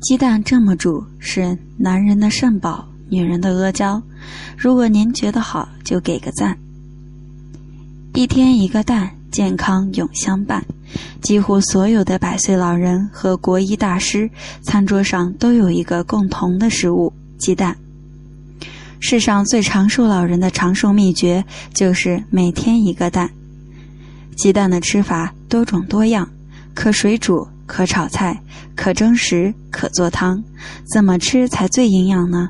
鸡蛋这么煮是男人的肾宝，女人的阿胶。如果您觉得好，就给个赞。一天一个蛋，健康永相伴。几乎所有的百岁老人和国医大师，餐桌上都有一个共同的食物——鸡蛋。世上最长寿老人的长寿秘诀就是每天一个蛋。鸡蛋的吃法多种多样，可水煮。可炒菜，可蒸食，可做汤，怎么吃才最营养呢？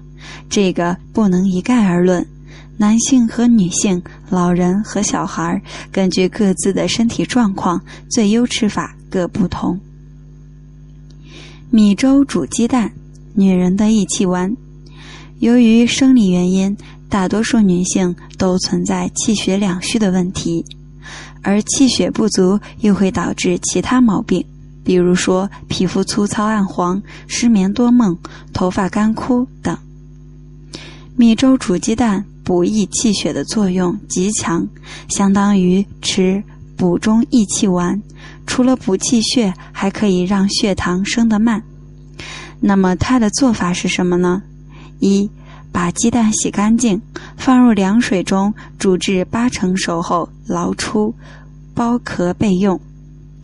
这个不能一概而论。男性和女性、老人和小孩，根据各自的身体状况，最优吃法各不同。米粥煮鸡蛋，女人的益气丸。由于生理原因，大多数女性都存在气血两虚的问题，而气血不足又会导致其他毛病。比如说，皮肤粗糙暗黄、失眠多梦、头发干枯等。米粥煮鸡蛋补益气血的作用极强，相当于吃补中益气丸。除了补气血，还可以让血糖升得慢。那么它的做法是什么呢？一，把鸡蛋洗干净，放入凉水中煮至八成熟后捞出，剥壳备用。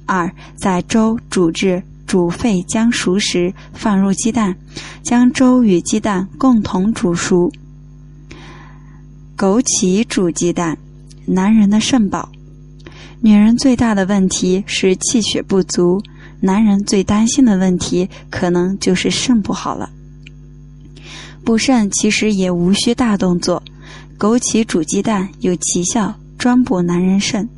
二，在粥煮至煮沸将熟时，放入鸡蛋，将粥与鸡蛋共同煮熟。枸杞煮鸡蛋，男人的肾宝。女人最大的问题是气血不足，男人最担心的问题可能就是肾不好了。补肾其实也无需大动作，枸杞煮鸡蛋有奇效，专补男人肾。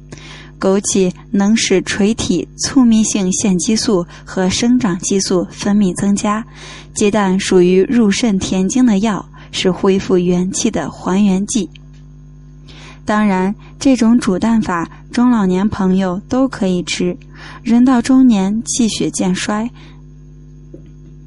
枸杞能使垂体促泌性腺激素和生长激素分泌增加，鸡蛋属于入肾填精的药，是恢复元气的还原剂。当然，这种煮蛋法中老年朋友都可以吃。人到中年，气血渐衰，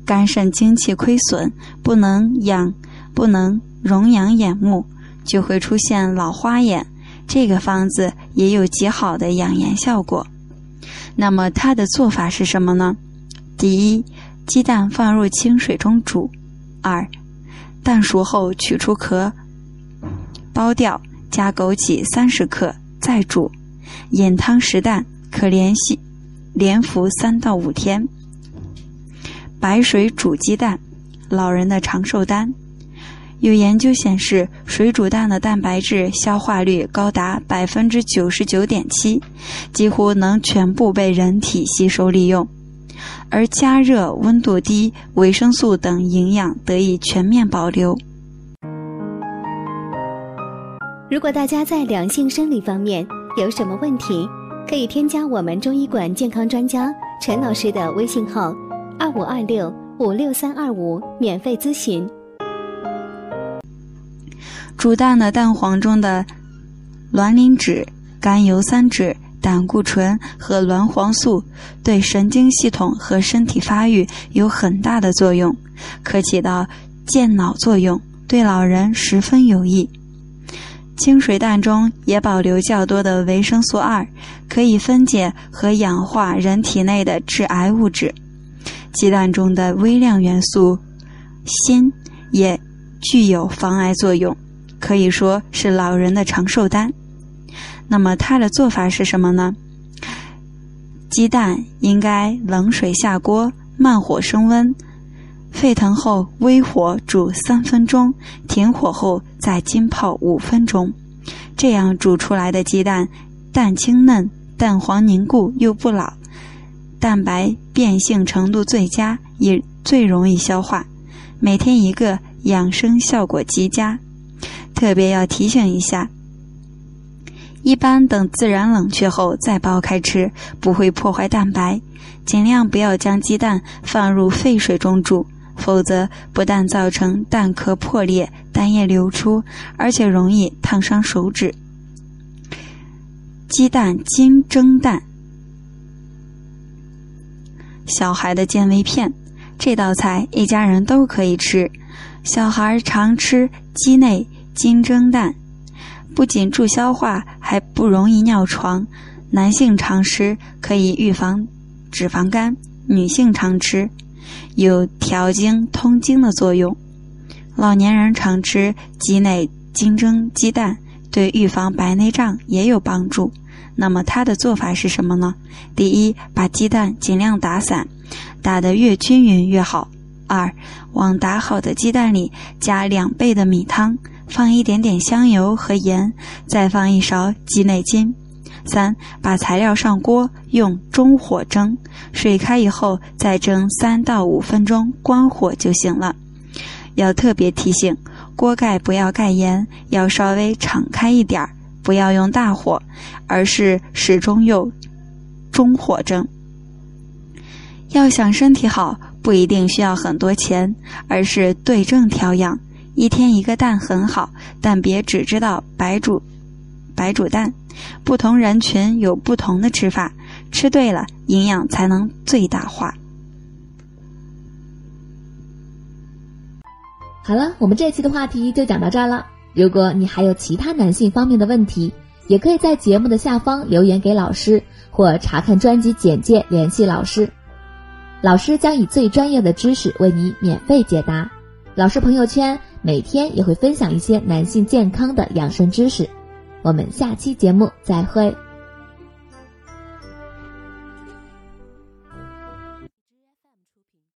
肝肾精气亏损，不能养，不能荣养眼目，就会出现老花眼。这个方子也有极好的养颜效果。那么它的做法是什么呢？第一，鸡蛋放入清水中煮；二，蛋熟后取出壳，剥掉，加枸杞三十克，再煮。饮汤食蛋，可连续连服三到五天。白水煮鸡蛋，老人的长寿丹。有研究显示，水煮蛋的蛋白质消化率高达百分之九十九点七，几乎能全部被人体吸收利用，而加热、温度低、维生素等营养得以全面保留。如果大家在两性生理方面有什么问题，可以添加我们中医馆健康专家陈老师的微信号：二五二六五六三二五，免费咨询。煮蛋的蛋黄中的卵磷脂、甘油三酯、胆固醇和卵黄素对神经系统和身体发育有很大的作用，可起到健脑作用，对老人十分有益。清水蛋中也保留较多的维生素二可以分解和氧化人体内的致癌物质。鸡蛋中的微量元素锌也具有防癌作用。可以说是老人的长寿丹。那么它的做法是什么呢？鸡蛋应该冷水下锅，慢火升温，沸腾后微火煮三分钟，停火后再浸泡五分钟。这样煮出来的鸡蛋，蛋清嫩，蛋黄凝固又不老，蛋白变性程度最佳，也最容易消化。每天一个，养生效果极佳。特别要提醒一下，一般等自然冷却后再剥开吃，不会破坏蛋白。尽量不要将鸡蛋放入沸水中煮，否则不但造成蛋壳破裂、蛋液流出，而且容易烫伤手指。鸡蛋金蒸蛋，小孩的健胃片，这道菜一家人都可以吃。小孩常吃鸡内。金蒸蛋不仅助消化，还不容易尿床。男性常吃可以预防脂肪肝，女性常吃有调经通经的作用。老年人常吃鸡内金蒸鸡蛋，对预防白内障也有帮助。那么它的做法是什么呢？第一，把鸡蛋尽量打散，打得越均匀越好。二，往打好的鸡蛋里加两倍的米汤，放一点点香油和盐，再放一勺鸡内金。三，把材料上锅，用中火蒸，水开以后再蒸三到五分钟，关火就行了。要特别提醒，锅盖不要盖严，要稍微敞开一点儿，不要用大火，而是始终用中火蒸。要想身体好，不一定需要很多钱，而是对症调养。一天一个蛋很好，但别只知道白煮白煮蛋。不同人群有不同的吃法，吃对了，营养才能最大化。好了，我们这期的话题就讲到这儿了。如果你还有其他男性方面的问题，也可以在节目的下方留言给老师，或查看专辑简介联系老师。老师将以最专业的知识为你免费解答。老师朋友圈每天也会分享一些男性健康的养生知识。我们下期节目再会。